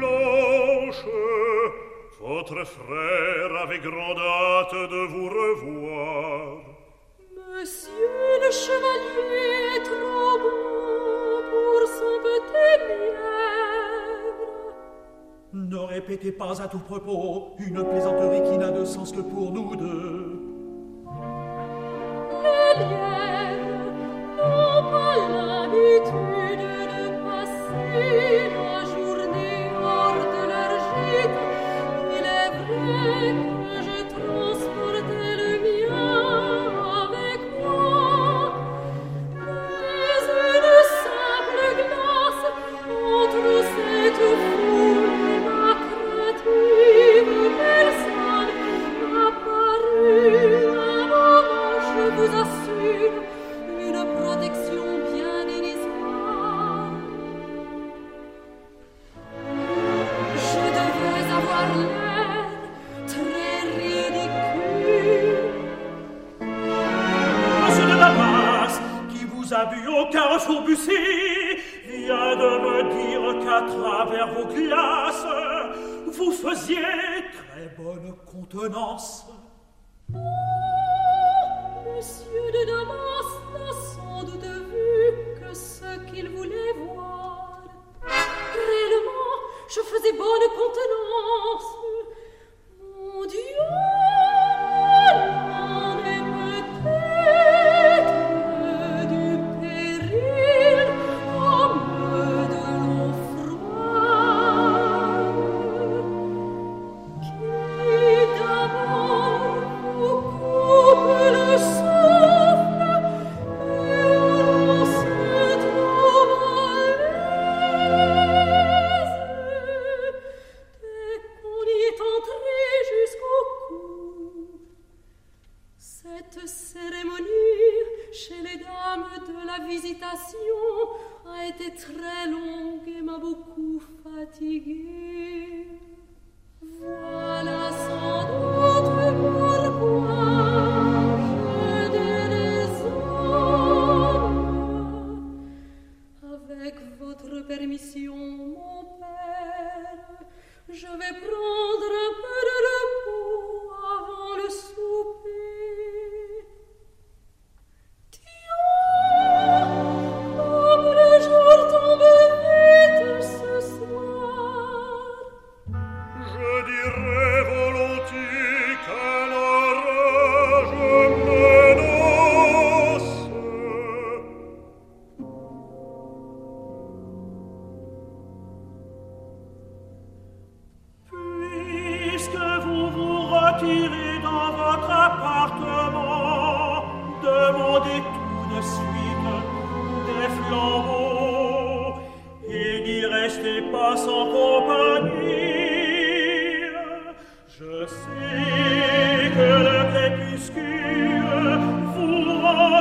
Blanche, votre frère avait grand hâte de vous revoir. Monsieur le chevalier est trop bon pour son petit mièvre. Ne répétez pas à tout propos une plaisanterie qui n'a de sens que pour nous deux. Les lièvres n'ont pas l'habitude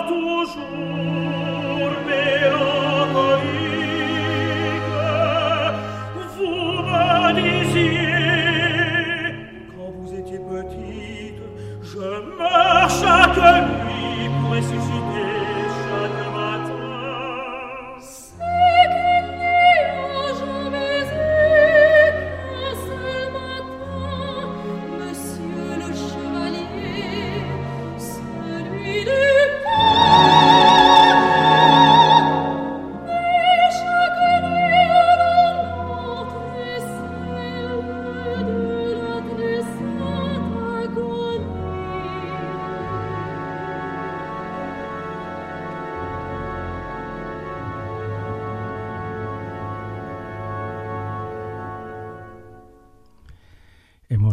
无数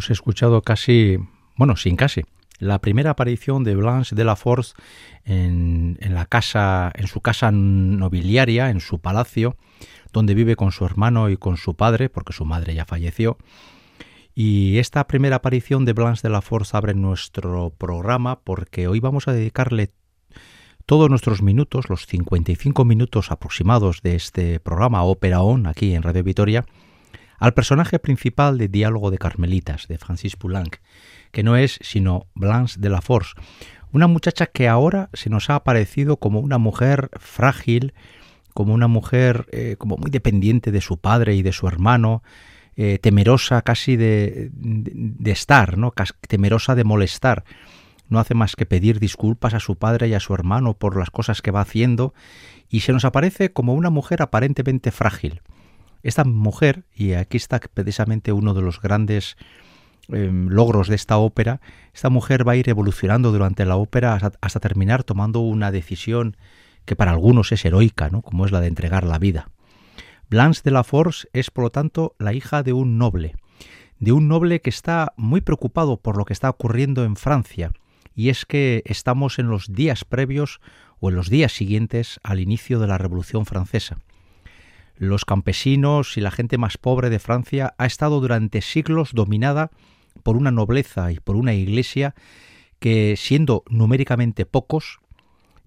Hemos escuchado casi, bueno, sin casi, la primera aparición de Blanche de la Force en, la casa, en su casa nobiliaria, en su palacio, donde vive con su hermano y con su padre, porque su madre ya falleció. Y esta primera aparición de Blanche de la Force abre nuestro programa porque hoy vamos a dedicarle todos nuestros minutos, los 55 minutos aproximados de este programa Ópera On aquí en Radio Vitoria, al personaje principal de Diálogo de Carmelitas de Francis Poulenc, que no es sino Blanche de la Force, una muchacha que ahora se nos ha aparecido como una mujer frágil, como una mujer eh, como muy dependiente de su padre y de su hermano, eh, temerosa casi de, de, estar, ¿no? temerosa de molestar. No hace más que pedir disculpas a su padre y a su hermano por las cosas que va haciendo y se nos aparece como una mujer aparentemente frágil. Esta mujer, y aquí está precisamente uno de los grandes em, logros de esta ópera, esta mujer va a ir evolucionando durante la ópera hasta, terminar tomando una decisión que para algunos es heroica, ¿no? como es la de entregar la vida. Blanche de la Force es, por lo tanto, la hija de un noble, de un noble que está muy preocupado por lo que está ocurriendo en Francia, y es que estamos en los días previos o en los días siguientes al inicio de la Revolución Francesa. Los campesinos y la gente más pobre de Francia ha estado durante siglos dominada por una nobleza y por una iglesia que, siendo numéricamente pocos,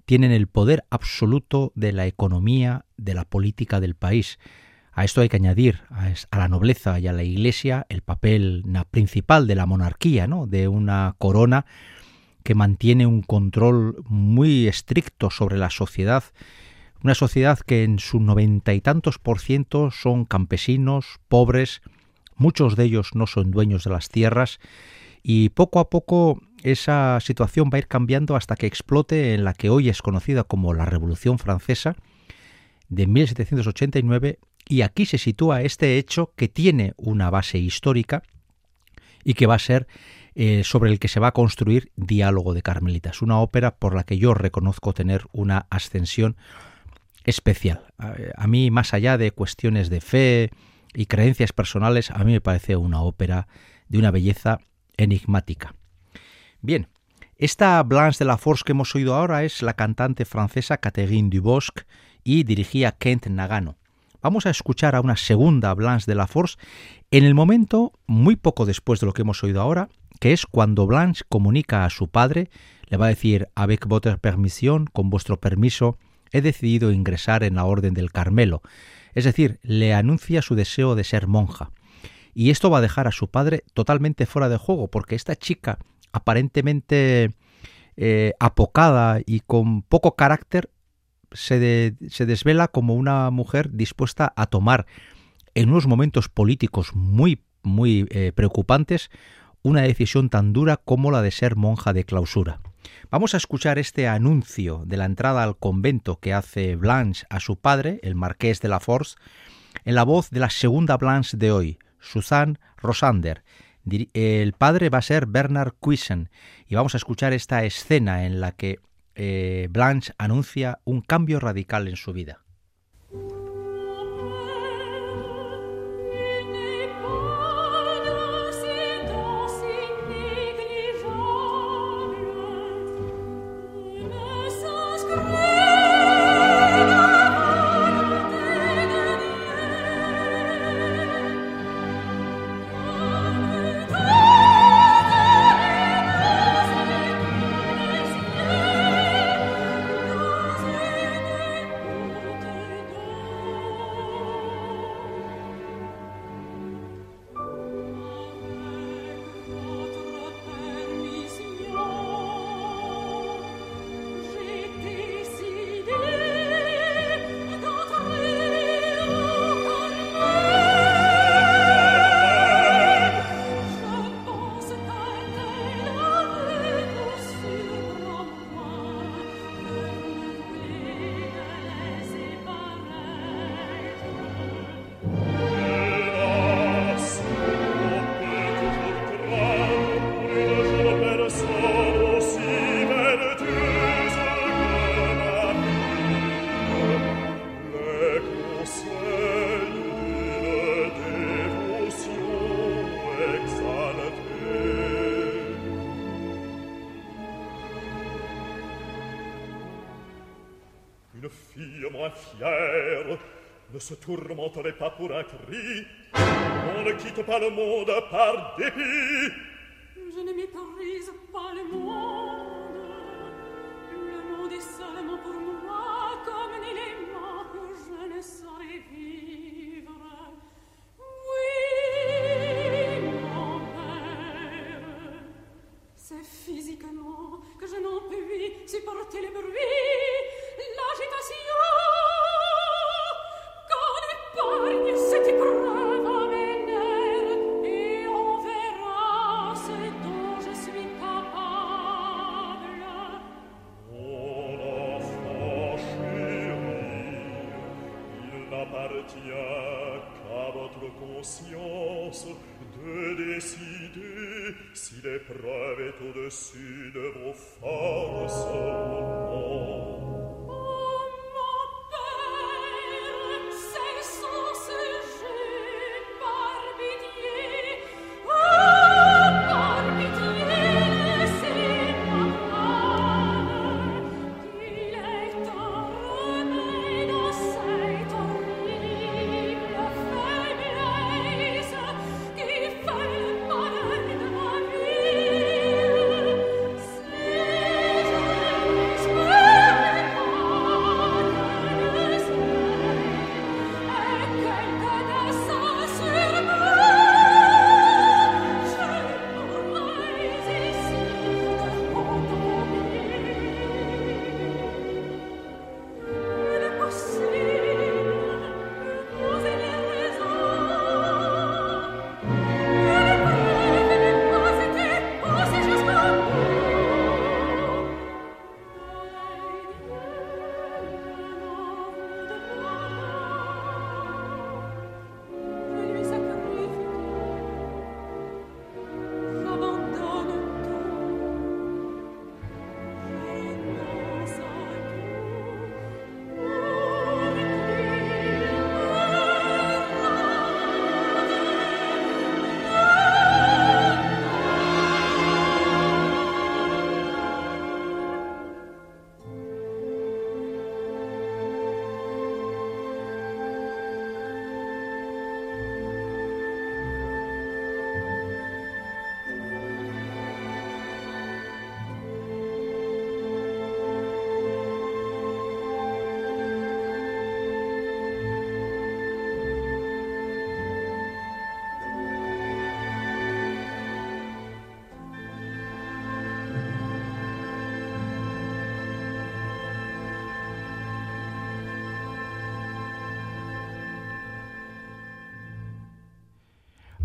tienen el poder absoluto de la economía, de la política del país. A esto hay que añadir a la nobleza y a la iglesia el papel principal de la monarquía, ¿no? de una corona que mantiene un control muy estricto sobre la sociedad una sociedad que en su noventa y tantos por ciento son campesinos, pobres, muchos de ellos no son dueños de las tierras, y poco a poco esa situación va a ir cambiando hasta que explote en la que hoy es conocida como la Revolución Francesa de 1789, y aquí se sitúa este hecho que tiene una base histórica y que va a ser eh, sobre el que se va a construir Diálogo de Carmelitas, una ópera por la que yo reconozco tener una ascensión especial. A, mí, más allá de cuestiones de fe y creencias personales, a mí me parece una ópera de una belleza enigmática. Bien, esta Blanche de la Force que hemos oído ahora es la cantante francesa Catherine Dubosc y dirigía Kent Nagano. Vamos a escuchar a una segunda Blanche de la Force en el momento muy poco después de lo que hemos oído ahora, que es cuando Blanche comunica a su padre, le va a decir avec votre permission, con vuestro permiso, he decidido ingresar en la Orden del Carmelo, es decir, le anuncia su deseo de ser monja. Y esto va a dejar a su padre totalmente fuera de juego, porque esta chica, aparentemente eh, apocada y con poco carácter, se, se, desvela como una mujer dispuesta a tomar en unos momentos políticos muy, muy eh, preocupantes una decisión tan dura como la de ser monja de clausura. Vamos a escuchar este anuncio de la entrada al convento que hace Blanche a su padre, el marqués de la Force, en la voz de la segunda Blanche de hoy, Suzanne Rosander. El padre va a ser Bernard Cuisen y vamos a escuchar esta escena en la que eh, Blanche anuncia un cambio radical en su vida. ce tourmenterait pas pour un cri. On ne quitte pas le monde par dépit. De décider si l'épreuve est au-dessus de vos forces ou.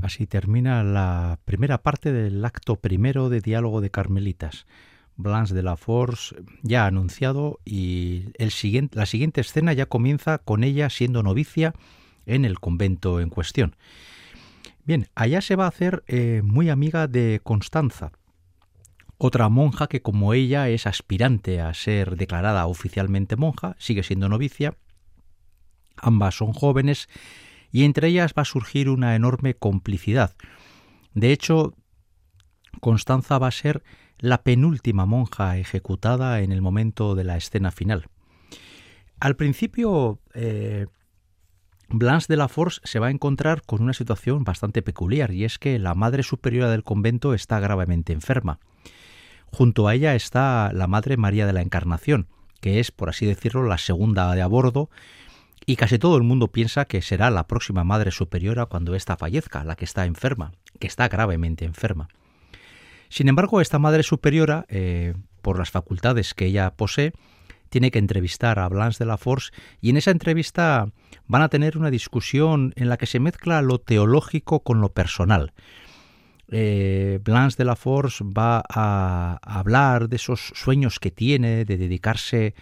Así termina la primera parte del acto primero de Diálogo de Carmelitas. Blanche de la Force ya ha anunciado y la siguiente escena ya comienza con ella siendo novicia en el convento en cuestión. Bien, allá se va a hacer eh, muy amiga de Constanza, otra monja que como ella es aspirante a ser declarada oficialmente monja, sigue siendo novicia. Ambas son jóvenes y entre ellas va a surgir una enorme complicidad. De hecho, Constanza va a ser la penúltima monja ejecutada en el momento de la escena final. Al principio, eh, Blanche de la Force se va a encontrar con una situación bastante peculiar, y es que la madre superiora del convento está gravemente enferma. Junto a ella está la Madre María de la Encarnación, que es, por así decirlo, la segunda de a bordo y casi todo el mundo piensa que será la próxima Madre Superiora cuando ésta fallezca, la que está enferma, que está gravemente enferma. Sin embargo, esta Madre Superiora, eh, por las facultades que ella posee, tiene que entrevistar a Blanche de la Force y en esa entrevista van a tener una discusión en la que se mezcla lo teológico con lo personal. Eh, Blanche de la Force va a hablar de esos sueños que tiene de dedicarse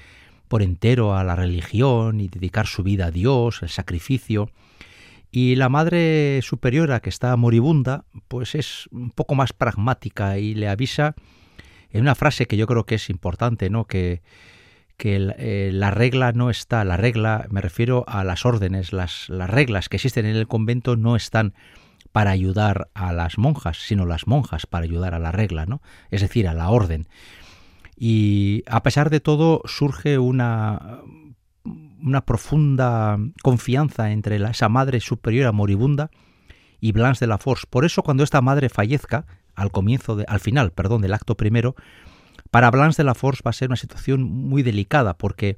por entero a la religión y dedicar su vida a Dios, el sacrificio. Y la Madre Superiora, que está moribunda, pues es un poco más pragmática y le avisa en una frase que yo creo que es importante, ¿no? Que, que eh, la regla no está, la regla, me refiero a las órdenes, las, las reglas que existen en el convento no están para ayudar a las monjas, sino las monjas para ayudar a la regla, ¿no? Es decir, a la orden. Y a pesar de todo surge una, una profunda confianza entre esa madre superiora moribunda y Blanche de la Force. Por eso cuando esta madre fallezca, al comienzo, de, al final, perdón, del acto primero, para Blanche de la Force va a ser una situación muy delicada porque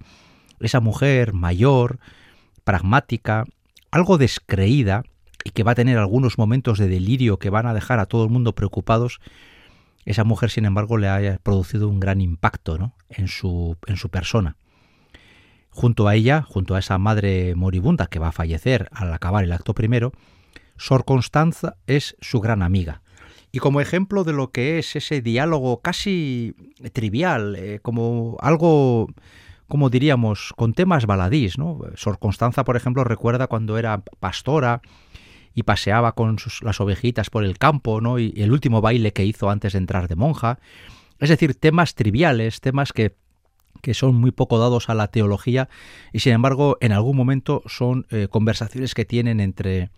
esa mujer mayor, pragmática, algo descreída y que va a tener algunos momentos de delirio que van a dejar a todo el mundo preocupados, esa mujer, sin embargo, le ha producido un gran impacto ¿no? en, su, en su persona. Junto a ella, junto a esa madre moribunda que va a fallecer al acabar el acto primero, Sor Constanza es su gran amiga. Y como ejemplo de lo que es ese diálogo casi trivial, eh, como algo como diríamos, con temas baladís, ¿no? Sor Constanza, por ejemplo, recuerda cuando era pastora y paseaba con las ovejitas por el campo, ¿no? Y, el último baile que hizo antes de entrar de monja. Es decir, temas triviales, temas que que son muy poco dados a la teología y sin embargo en algún momento son eh, conversaciones que tienen entre,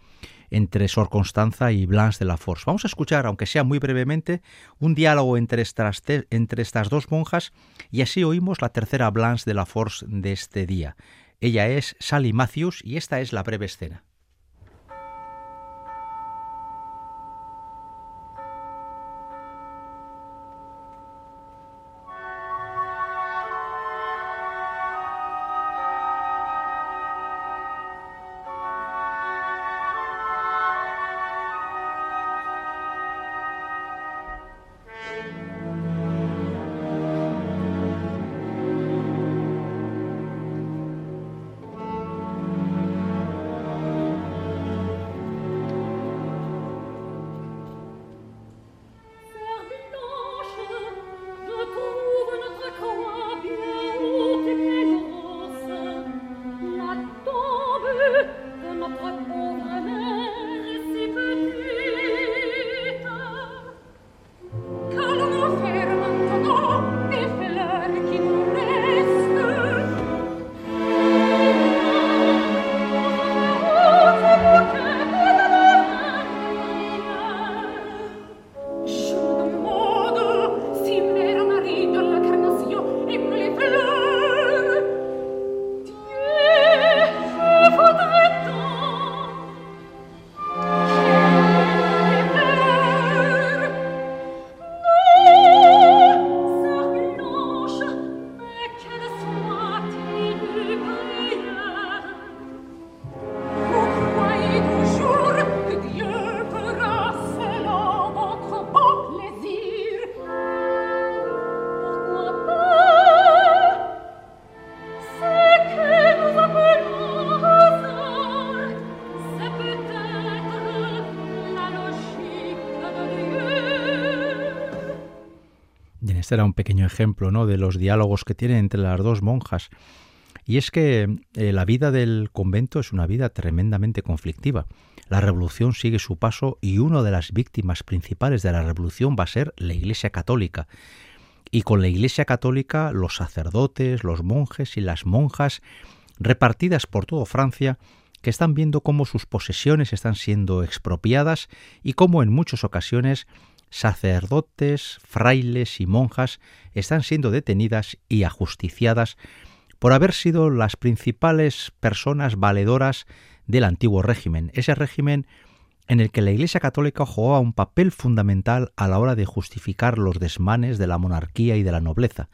entre Sor Constanza y Blanche de la Force. Vamos a escuchar, aunque sea muy brevemente, un diálogo entre estas, entre estas dos monjas y así oímos la tercera Blanche de la Force de este día. Ella es Sally Matthews y esta es la breve escena. Este era un pequeño ejemplo ¿no? de los diálogos que tienen entre las dos monjas. Y es que eh, la vida del convento es una vida tremendamente conflictiva. La revolución sigue su paso y una de las víctimas principales de la revolución va a ser la Iglesia Católica. Y con la Iglesia Católica los sacerdotes, los monjes y las monjas repartidas por toda Francia que están viendo cómo sus posesiones están siendo expropiadas y cómo en muchas ocasiones sacerdotes, frailes y monjas están siendo detenidas y ajusticiadas por haber sido las principales personas valedoras del antiguo régimen, ese régimen en el que la Iglesia Católica jugaba un papel fundamental a la hora de justificar los desmanes de la monarquía y de la nobleza.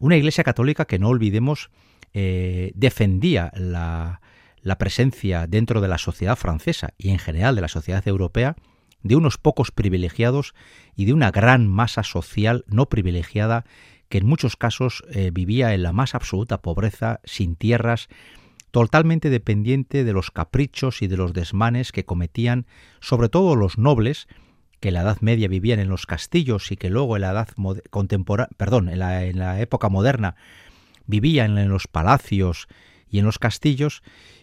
Una Iglesia Católica que no olvidemos eh, defendía la, la presencia dentro de la sociedad francesa y en general de la sociedad europea de unos pocos privilegiados y de una gran masa social no privilegiada que en muchos casos eh, vivía en la más absoluta pobreza, sin tierras, totalmente dependiente de los caprichos y de los desmanes que cometían sobre todo los nobles, que en la Edad Media vivían en los castillos y que luego en la edad perdón, en la, en la época moderna vivían en los palacios y en los castillos,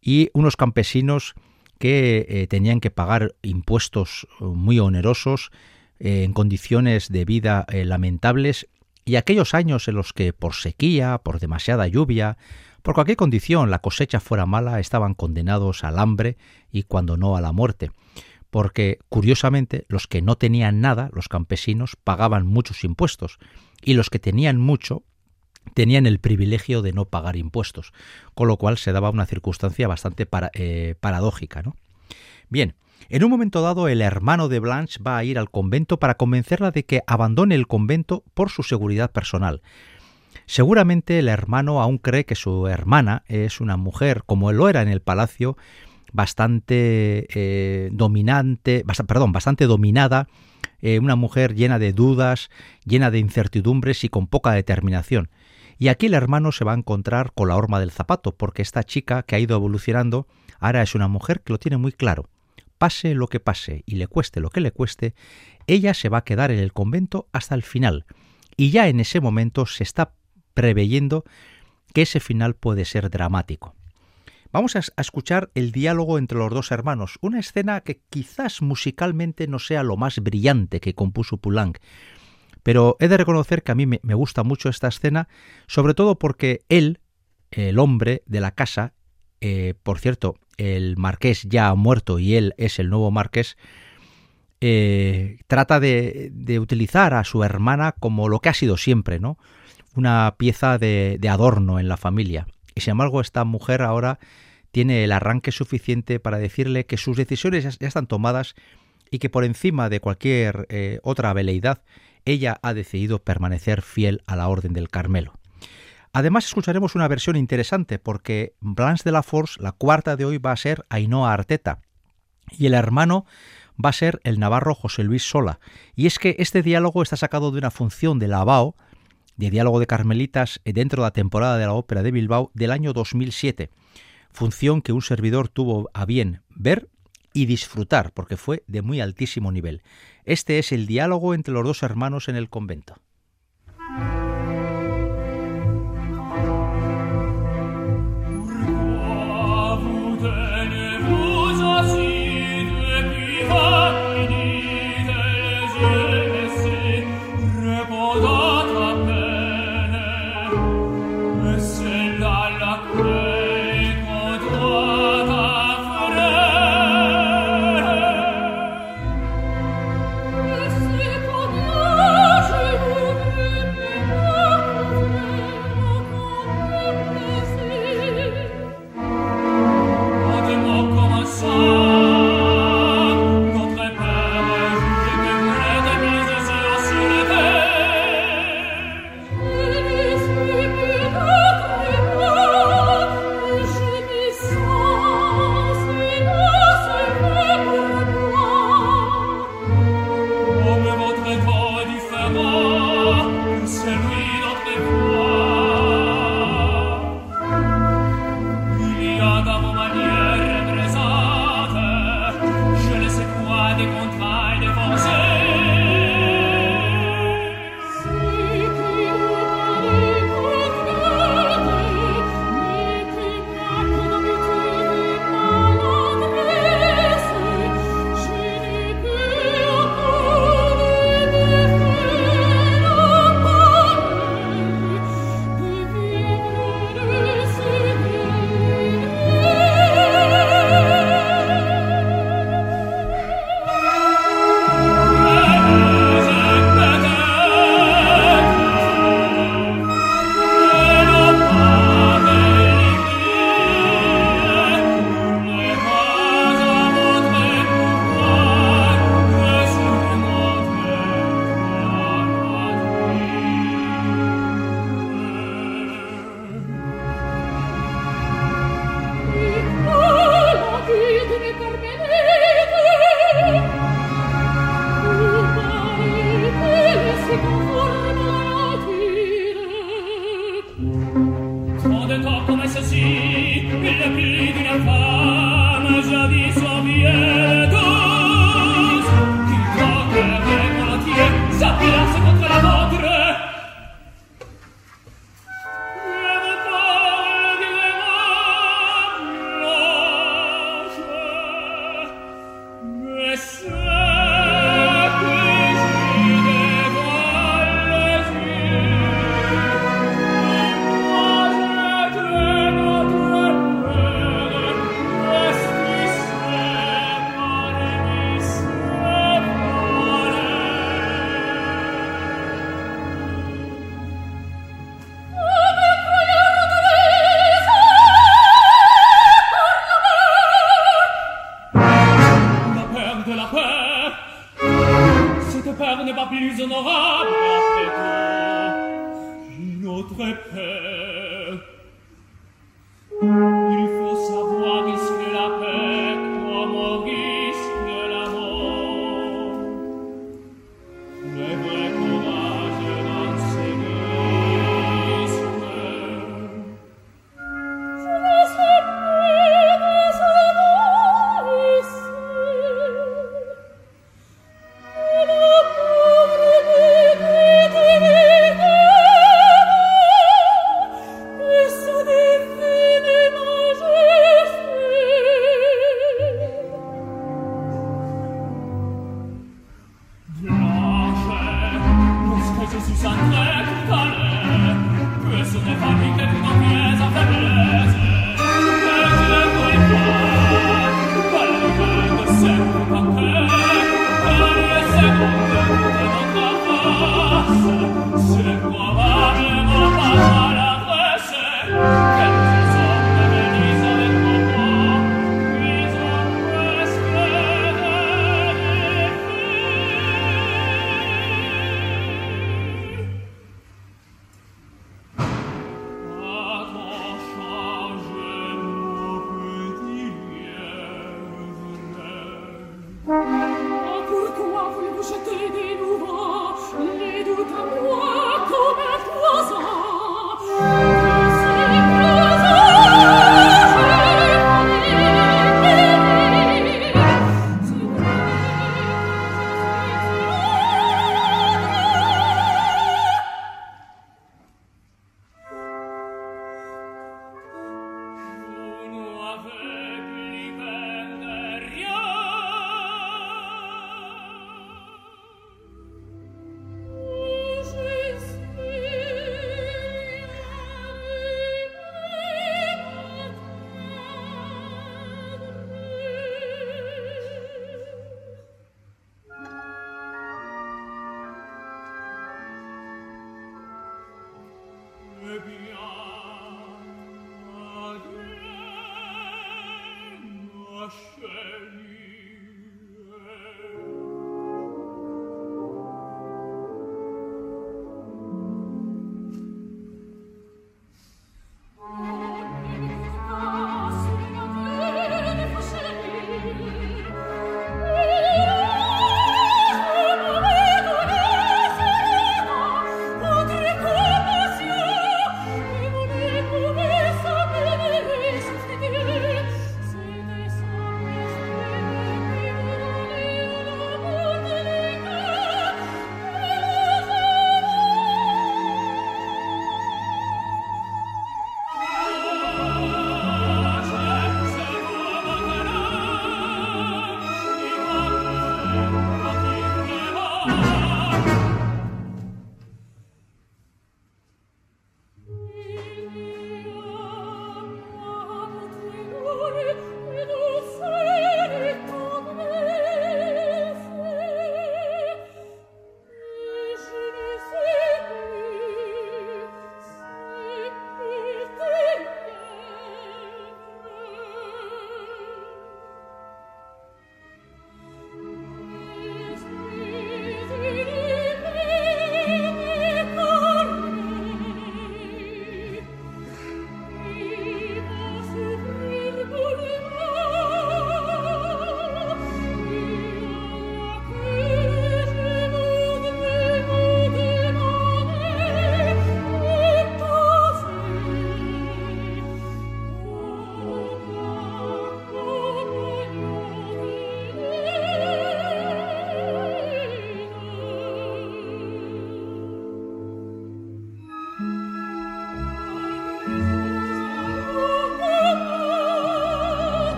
y unos campesinos que eh, tenían que pagar impuestos eh, muy onerosos eh, en condiciones de vida lamentables y aquellos años en los que por sequía, por demasiada lluvia, por cualquier condición la cosecha fuera mala, estaban condenados al hambre y cuando no a la muerte. Porque, curiosamente, los que no tenían nada, los campesinos, pagaban muchos impuestos, y los que tenían mucho tenían el privilegio de no pagar impuestos, con lo cual se daba una circunstancia bastante eh, paradójica. ¿no? Bien, en un momento dado el hermano de Blanche va a ir al convento para convencerla de que abandone el convento por su seguridad personal. Seguramente el hermano aún cree que su hermana es una mujer, como él lo era en el palacio, bastante eh, dominante, perdón, bastante dominada, eh, una mujer llena de dudas, llena de incertidumbres y con poca determinación. Y aquí el hermano se va a encontrar con la horma del zapato, porque esta chica que ha ido evolucionando ahora es una mujer que lo tiene muy claro. Pase lo que pase y le cueste lo que le cueste, ella se va a quedar en el convento hasta el final. Y ya en ese momento se está preveyendo que ese final puede ser dramático. Vamos a, escuchar el diálogo entre los dos hermanos, una escena que quizás musicalmente no sea lo más brillante que compuso Poulenc, pero he de reconocer que a mí me, gusta mucho esta escena, sobre todo porque él, el hombre de la casa, eh, por cierto, el marqués ya ha muerto y él es el nuevo marqués, eh, trata de, utilizar a su hermana como lo que ha sido siempre, ¿no? Una pieza de, de adorno en la familia. Y sin embargo, esta mujer ahora tiene el arranque suficiente para decirle que sus decisiones ya, están tomadas y que por encima de cualquier eh, otra veleidad, ella ha decidido permanecer fiel a la Orden del Carmelo. Además escucharemos una versión interesante porque Blanche de la Force, la cuarta de hoy, va a ser Ainhoa Arteta y el hermano va a ser el navarro José Luis Sola. Y es que este diálogo está sacado de una función de la ABAO, de diálogo de carmelitas dentro de la temporada de la ópera de Bilbao del año 2007 función que un servidor tuvo a bien ver y disfrutar, porque fue de muy altísimo nivel. Este es el diálogo entre los dos hermanos en el convento.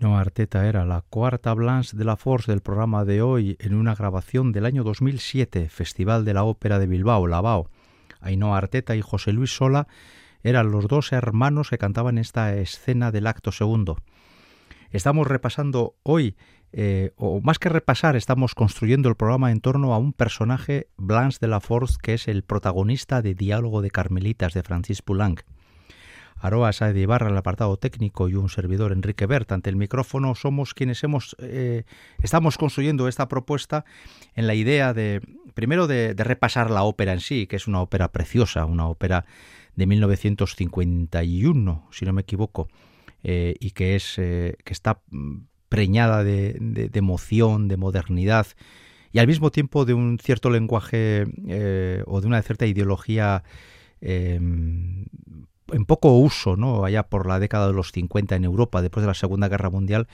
No, Arteta era la cuarta Blanche de la Force del programa de hoy en una grabación del año 2007, Festival de la Ópera de Bilbao, Lavao. Ainhoa Arteta y José Luis Sola eran los dos hermanos que cantaban esta escena del acto segundo. Estamos repasando hoy, eh, o más que repasar, estamos construyendo el programa en torno a un personaje, Blanche de la Force, que es el protagonista de Diálogo de Carmelitas de Francis Poulenc. Aroa Saez de Ibarra, el apartado técnico, y un servidor, Enrique Bert, ante el micrófono, somos quienes hemos, eh, estamos construyendo esta propuesta en la idea de, primero, de, repasar la ópera en sí, que es una ópera preciosa, una ópera de 1951, si no me equivoco, eh, y que, es, eh, que está preñada de, de, emoción, de modernidad, y al mismo tiempo de un cierto lenguaje o de una cierta ideología en poco uso, ¿no? allá por la década de los 50 en Europa, después de la Segunda Guerra Mundial,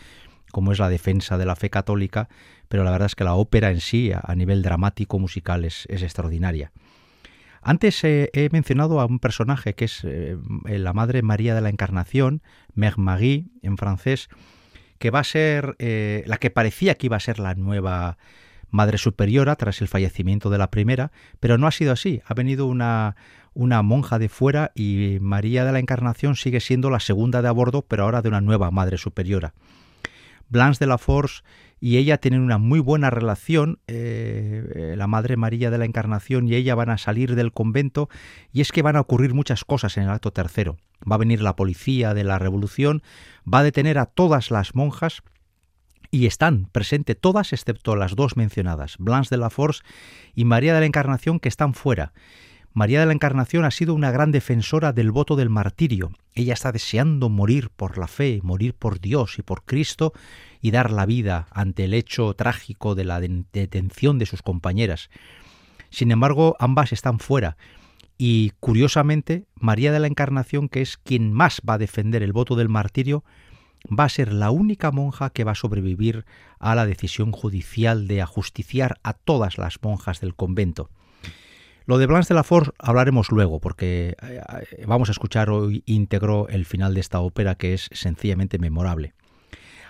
como es la defensa de la fe católica, pero la verdad es que la ópera en sí, a nivel dramático, musical, es, extraordinaria. Antes eh, he mencionado a un personaje que es eh, la Madre María de la Encarnación, Mère Marie en francés, que va a ser eh, la que parecía que iba a ser la nueva Madre Superiora tras el fallecimiento de la primera, pero no ha sido así. Ha venido una, una monja de fuera y María de la Encarnación sigue siendo la segunda de a bordo, pero ahora de una nueva Madre Superiora. Blanche de la Force y ella tienen una muy buena relación, eh, la Madre María de la Encarnación y ella van a salir del convento y es que van a ocurrir muchas cosas en el acto tercero. Va a venir la policía de la Revolución, va a detener a todas las monjas y están presentes todas excepto las dos mencionadas, Blanche de la Force y María de la Encarnación que están fuera. María de la Encarnación ha sido una gran defensora del voto del martirio. Ella está deseando morir por la fe, morir por Dios y por Cristo y dar la vida ante el hecho trágico de la detención de sus compañeras. Sin embargo, ambas están fuera. Y curiosamente, María de la Encarnación, que es quien más va a defender el voto del martirio, va a ser la única monja que va a sobrevivir a la decisión judicial de ajusticiar a todas las monjas del convento. Lo de Blanche de la Force hablaremos luego, porque eh, eh, vamos a escuchar hoy íntegro el final de esta ópera que es sencillamente memorable.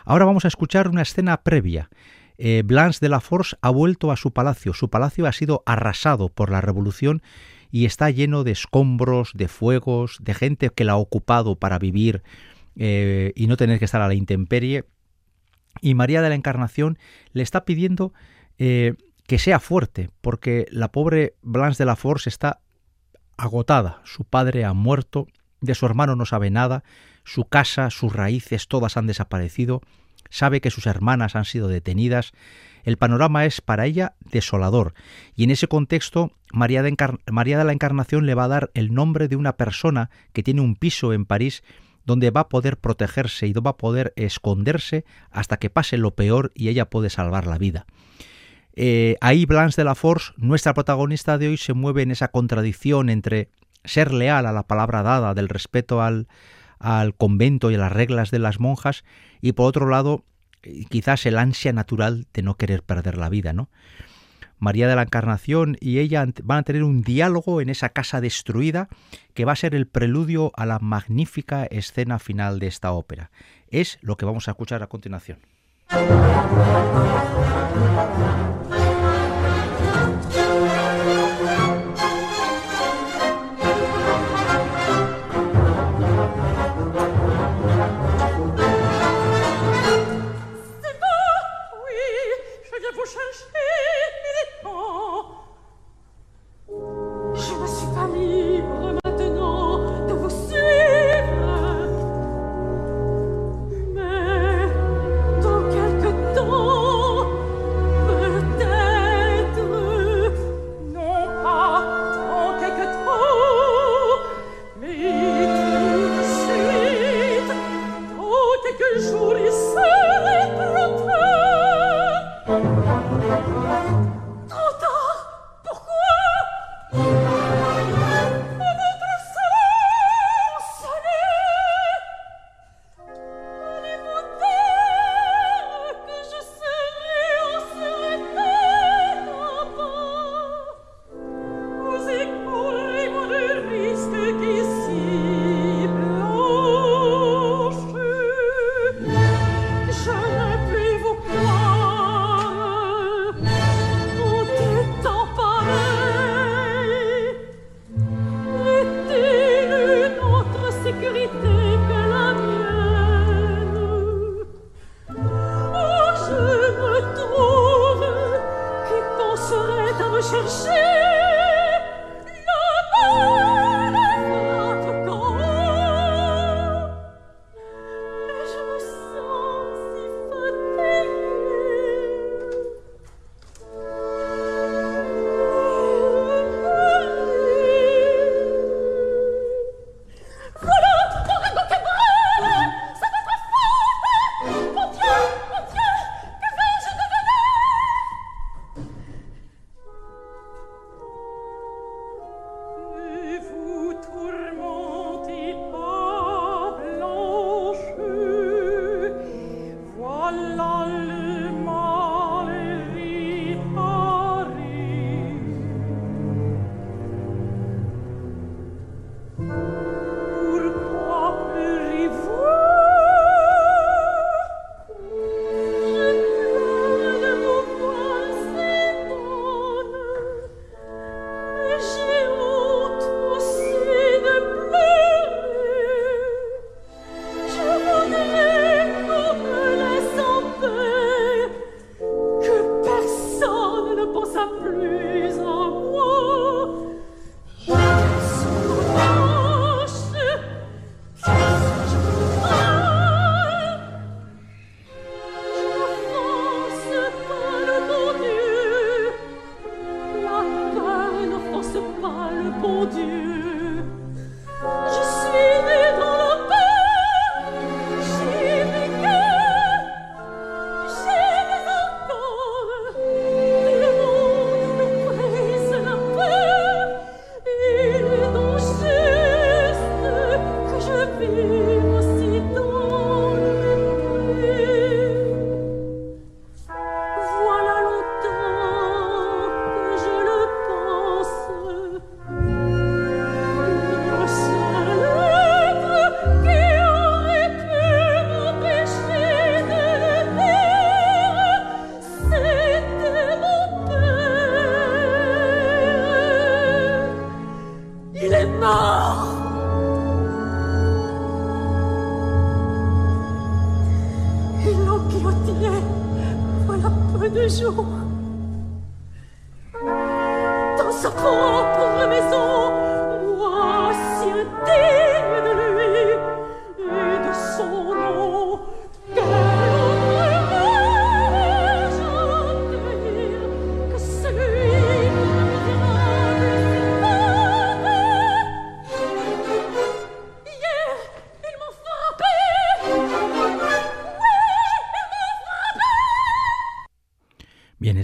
Ahora vamos a escuchar una escena previa. Eh, Blanche de la Force ha vuelto a su palacio. Su palacio ha sido arrasado por la revolución y está lleno de escombros, de fuegos, de gente que la ha ocupado para vivir y no tener que estar a la intemperie. Y María de la Encarnación le está pidiendo que sea fuerte, porque la pobre Blanche de la Force está agotada. Su padre ha muerto, de su hermano no sabe nada, su casa, sus raíces, todas han desaparecido, sabe que sus hermanas han sido detenidas. El panorama es para ella desolador, y en ese contexto María de, la Encarnación le va a dar el nombre de una persona que tiene un piso en París donde va a poder protegerse y va a poder esconderse hasta que pase lo peor y ella puede salvar la vida. Eh, ahí Blanche de la Force, nuestra protagonista de hoy, se mueve en esa contradicción entre ser leal a la palabra dada del respeto al, al convento y a las reglas de las monjas y por otro lado eh, quizás el ansia natural de no querer perder la vida, ¿no? María de la Encarnación y ella van a tener un diálogo en esa casa destruida que va a ser el preludio a la magnífica escena final de esta ópera. Es lo que vamos a escuchar a continuación.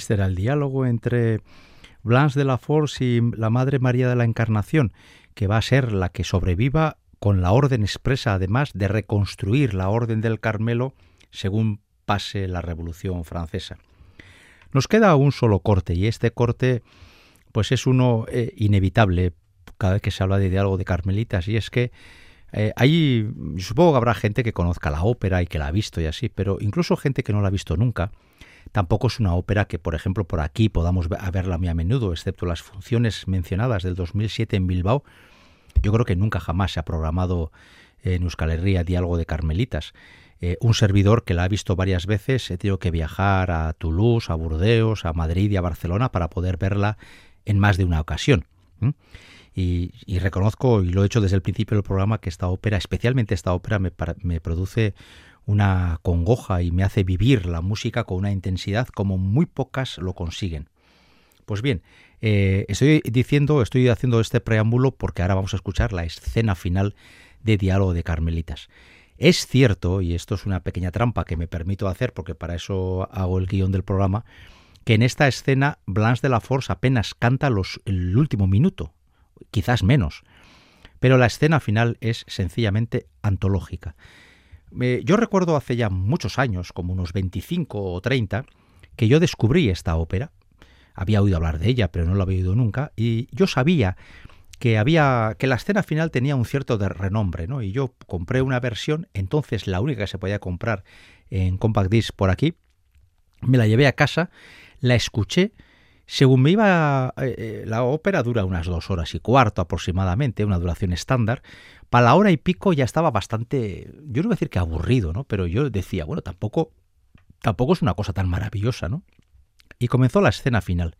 Este era el diálogo entre Blanche de la Force y la Madre María de la Encarnación, que va a ser la que sobreviva con la orden expresa, además, de reconstruir la Orden del Carmelo según pase la Revolución Francesa. Nos queda un solo corte y este corte pues es uno eh, inevitable cada vez que se habla de diálogo de carmelitas y es que eh, hay, supongo que habrá gente que conozca la ópera y que la ha visto y así, pero incluso gente que no la ha visto nunca, Tampoco es una ópera que, por ejemplo, por aquí podamos verla muy a menudo, excepto las funciones mencionadas del 2007 en Bilbao. Yo creo que nunca jamás se ha programado en Euskal Herria Diálogo de Carmelitas. Eh, un servidor que la ha visto varias veces, he tenido que viajar a Toulouse, a Burdeos, a Madrid y a Barcelona para poder verla en más de una ocasión. Y, reconozco, y lo he hecho desde el principio del programa, que esta ópera, especialmente esta ópera, me, me produce una congoja y me hace vivir la música con una intensidad como muy pocas lo consiguen. Pues bien, eh, estoy diciendo, estoy haciendo este preámbulo porque ahora vamos a escuchar la escena final de Diálogo de Carmelitas. Es cierto, y esto es una pequeña trampa que me permito hacer porque para eso hago el guion del programa, que en esta escena Blanche de la Force apenas canta los, el último minuto, quizás menos, pero la escena final es sencillamente antológica yo recuerdo hace ya muchos años, como unos 25 o 30, que yo descubrí esta ópera. Había oído hablar de ella, pero no la había oído nunca, y yo sabía que había que la escena final tenía un cierto de renombre, ¿no? Y yo compré una versión, entonces la única que se podía comprar en compact disc por aquí, me la llevé a casa, la escuché según me iba, eh, eh, la ópera dura unas dos horas y cuarto aproximadamente, una duración estándar. Para la hora y pico ya estaba bastante, yo no voy a decir que aburrido, ¿no? Pero yo decía, bueno, tampoco, tampoco es una cosa tan maravillosa, ¿no? Y comenzó la escena final.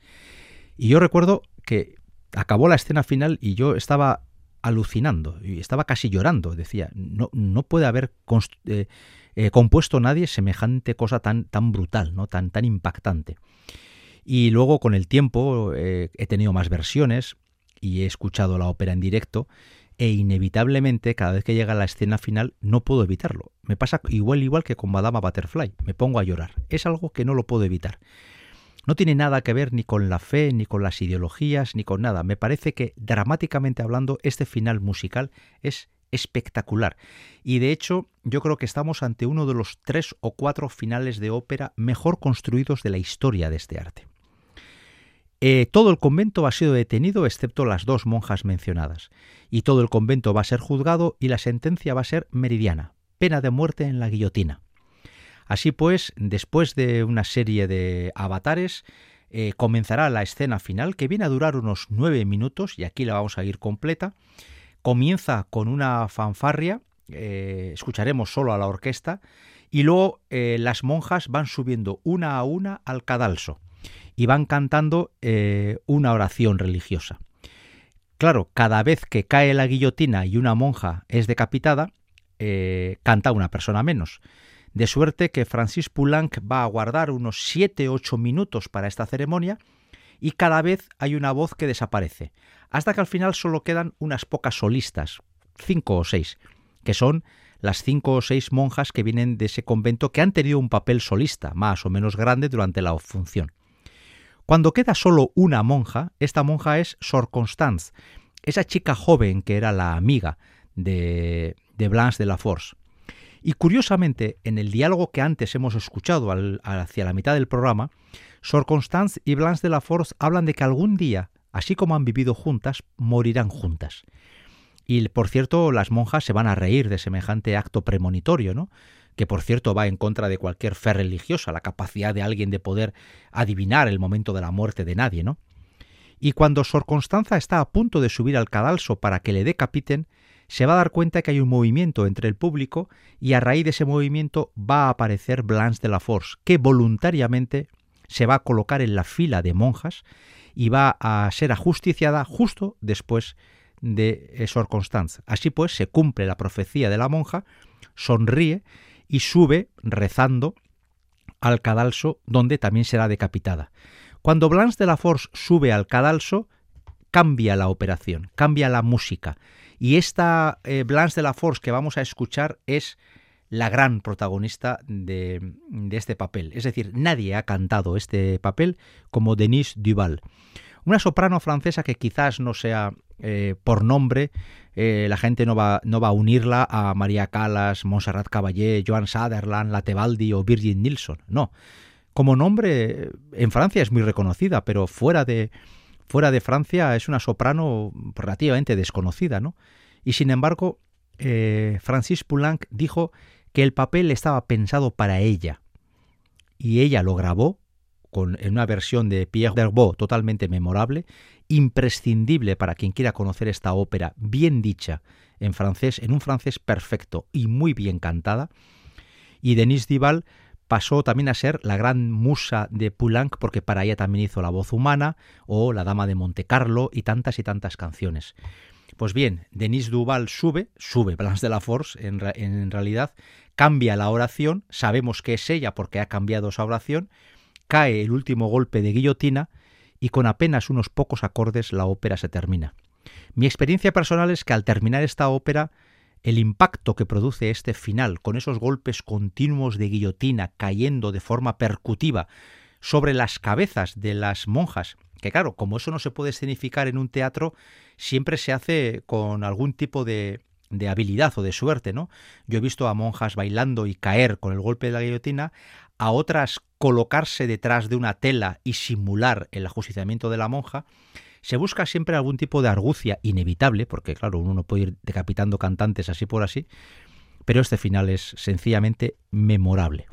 Y yo recuerdo que acabó la escena final y yo estaba alucinando y estaba casi llorando. Decía, no, no puede haber eh, compuesto nadie semejante cosa tan, tan brutal, ¿no? tan, tan impactante. Y luego con el tiempo eh, he tenido más versiones y he escuchado la ópera en directo e inevitablemente cada vez que llega la escena final no puedo evitarlo. Me pasa igual igual que con Madame Butterfly, me pongo a llorar. Es algo que no lo puedo evitar. No tiene nada que ver ni con la fe, ni con las ideologías, ni con nada. Me parece que dramáticamente hablando este final musical es espectacular. Y de hecho, yo creo que estamos ante uno de los tres o cuatro finales de ópera mejor construidos de la historia de este arte. Eh, todo el convento ha sido detenido excepto las dos monjas mencionadas, y todo el convento va a ser juzgado y la sentencia va a ser meridiana, pena de muerte en la guillotina. Así pues, después de una serie de avatares, eh, comenzará la escena final, que viene a durar unos nueve minutos, y aquí la vamos a ir completa. Comienza con una fanfarria, eh, escucharemos solo a la orquesta, y luego las monjas van subiendo una a una al cadalso y van cantando eh, una oración religiosa. Claro, cada vez que cae la guillotina y una monja es decapitada, eh, canta una persona menos. De suerte que Francis Poulenc va a guardar unos 7-8 minutos para esta ceremonia y cada vez hay una voz que desaparece, hasta que al final solo quedan unas pocas solistas, cinco o seis, que son las cinco o seis monjas que vienen de ese convento que han tenido un papel solista, más o menos grande, durante la función. Cuando queda solo una monja, esta monja es Sor Constance, esa chica joven que era la amiga de, Blanche de la Force. Y curiosamente, en el diálogo que antes hemos escuchado hacia la mitad del programa, Sor Constance y Blanche de la Force hablan de que algún día, así como han vivido juntas, morirán juntas. Y por cierto, las monjas se van a reír de semejante acto premonitorio, ¿no? Que por cierto va en contra de cualquier fe religiosa, la capacidad de alguien de poder adivinar el momento de la muerte de nadie, ¿no? Y cuando Sor Constanza está a punto de subir al cadalso para que le decapiten, se va a dar cuenta que hay un movimiento entre el público y a raíz de ese movimiento va a aparecer Blanche de la Force, que voluntariamente se va a colocar en la fila de monjas y va a ser ajusticiada justo después de Sor Constance. Así pues, se cumple la profecía de la monja, sonríe y sube rezando al cadalso donde también será decapitada. Cuando Blanche de la Force sube al cadalso, cambia la operación, cambia la música. Y esta eh, Blanche de la Force que vamos a escuchar es la gran protagonista de, este papel. Es decir, nadie ha cantado este papel como Denise Duval. Una soprano francesa que quizás no sea eh, por nombre, eh, la gente no va, no va a unirla a María Callas, Montserrat Caballé, Joan Sutherland, Latevaldi o Virgin Nilsson. No. Como nombre, en Francia es muy reconocida, pero fuera de, fuera de Francia es una soprano relativamente desconocida, ¿no? Y sin embargo, eh, Francis Poulenc dijo que el papel estaba pensado para ella. Y ella lo grabó en una versión de Pierre Derbeau totalmente memorable, imprescindible para quien quiera conocer esta ópera bien dicha en francés, en un francés perfecto y muy bien cantada. Y Denise Dival pasó también a ser la gran musa de Poulenc porque para ella también hizo La voz humana o La dama de Monte Carlo y tantas y tantas canciones. Pues bien, Denise Duval sube, sube Blanche de la Force en, en realidad, cambia la oración, sabemos que es ella porque ha cambiado esa oración, cae el último golpe de guillotina y con apenas unos pocos acordes la ópera se termina. Mi experiencia personal es que al terminar esta ópera, el impacto que produce este final, con esos golpes continuos de guillotina cayendo de forma percutiva sobre las cabezas de las monjas, que claro, como eso no se puede escenificar en un teatro, siempre se hace con algún tipo de, de habilidad o de suerte, ¿no? Yo he visto a monjas bailando y caer con el golpe de la guillotina, a otras colocarse detrás de una tela y simular el ajusticiamiento de la monja, se busca siempre algún tipo de argucia inevitable, porque claro, uno no puede ir decapitando cantantes así por así, pero este final es sencillamente memorable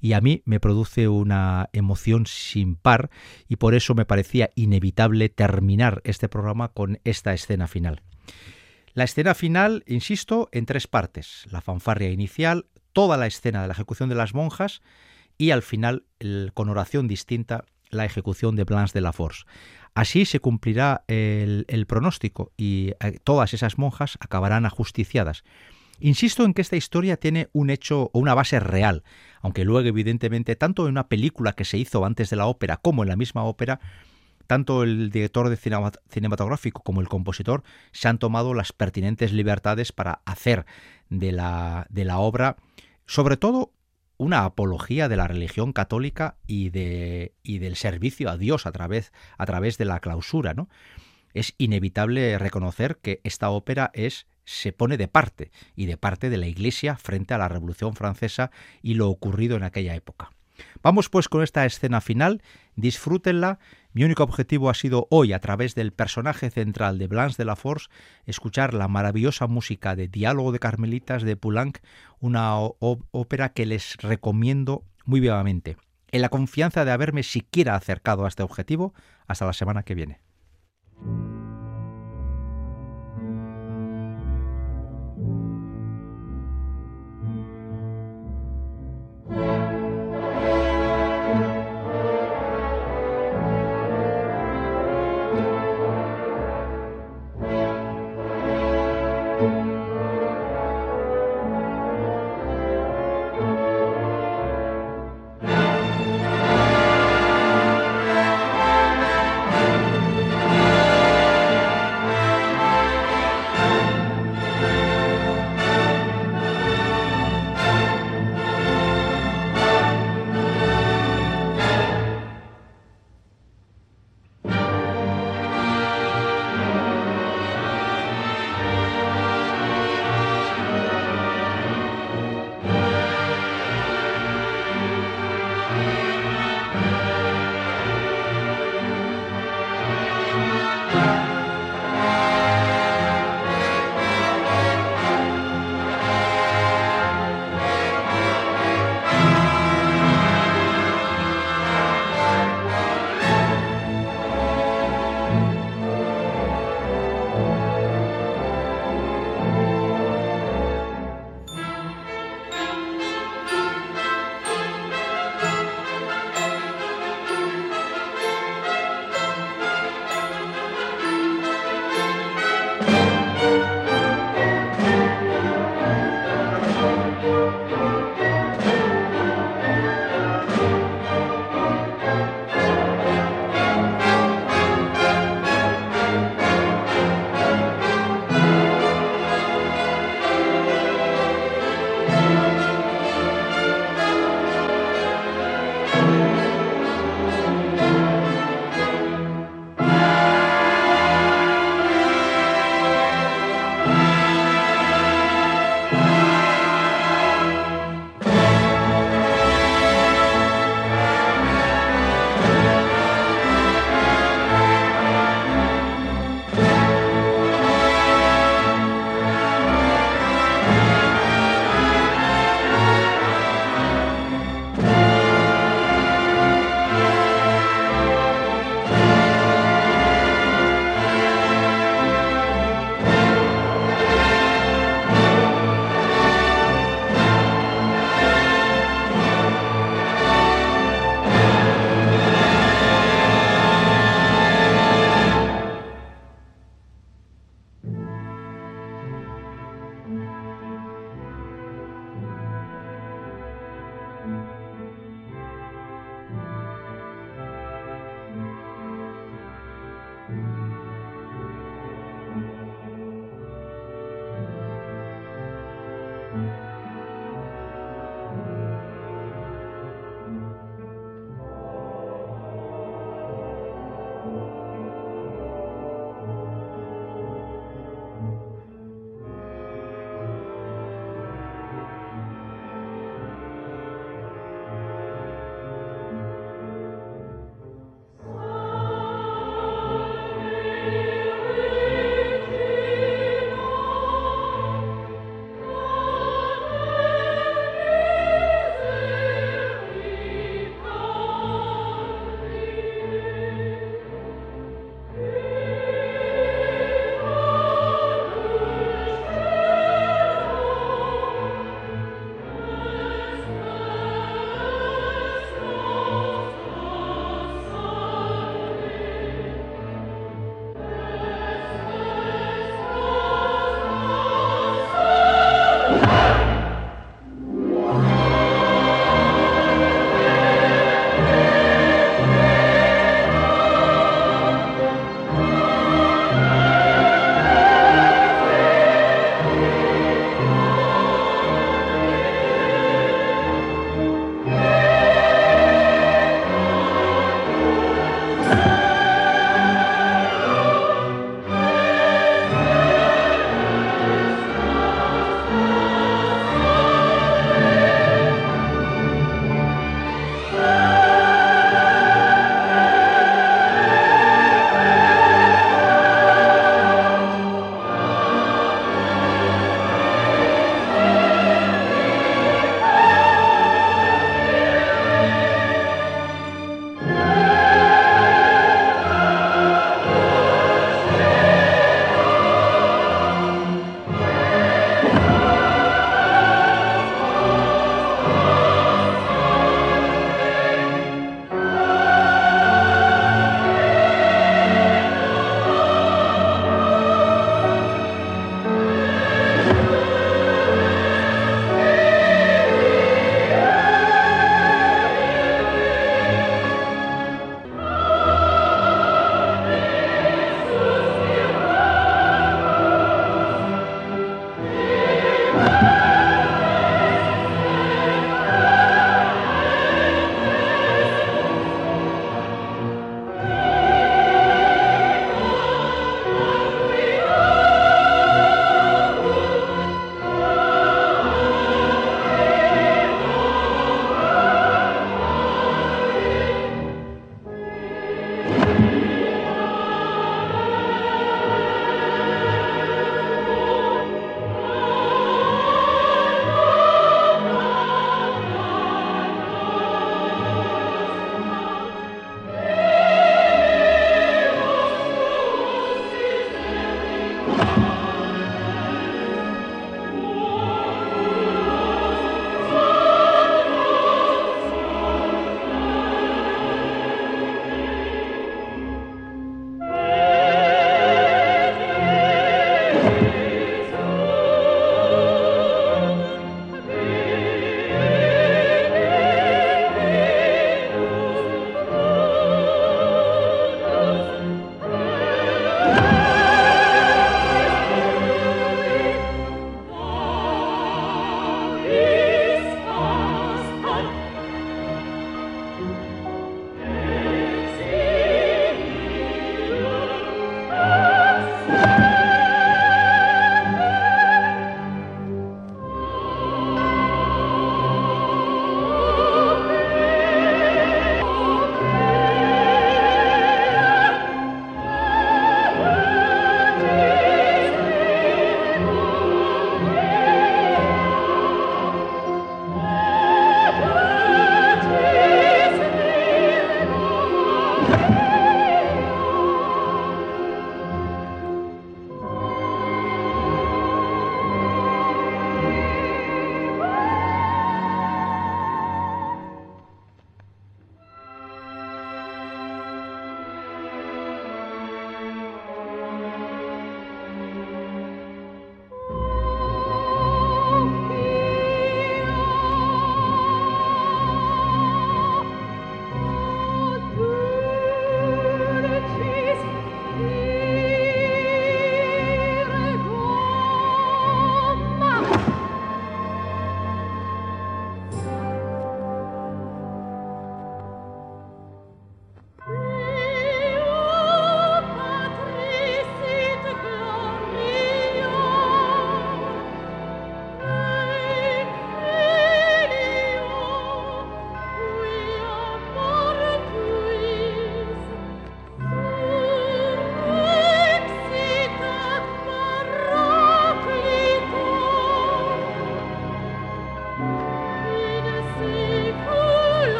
y a mí me produce una emoción sin par y por eso me parecía inevitable terminar este programa con esta escena final. La escena final, insisto, en tres partes. La fanfarria inicial, toda la escena de la ejecución de las monjas y al final, con oración distinta, la ejecución de Blanche de la Force. Así se cumplirá el, el pronóstico y eh, todas esas monjas acabarán ajusticiadas. Insisto en que esta historia tiene un hecho o una base real, aunque luego evidentemente tanto en una película que se hizo antes de la ópera como en la misma ópera, tanto el director de cinematográfico como el compositor se han tomado las pertinentes libertades para hacer de la, de la obra, sobre todo, una apología de la religión católica y, de, y del servicio a Dios a través, a través de la clausura. ¿no? Es inevitable reconocer que esta ópera es se pone de parte y de parte de la Iglesia frente a la Revolución Francesa y lo ocurrido en aquella época. Vamos pues con esta escena final, disfrútenla. Mi único objetivo ha sido hoy, a través del personaje central de Blanche de la Force, escuchar la maravillosa música de Diálogo de Carmelitas de Poulenc, una ópera que les recomiendo muy vivamente. En la confianza de haberme siquiera acercado a este objetivo, hasta la semana que viene.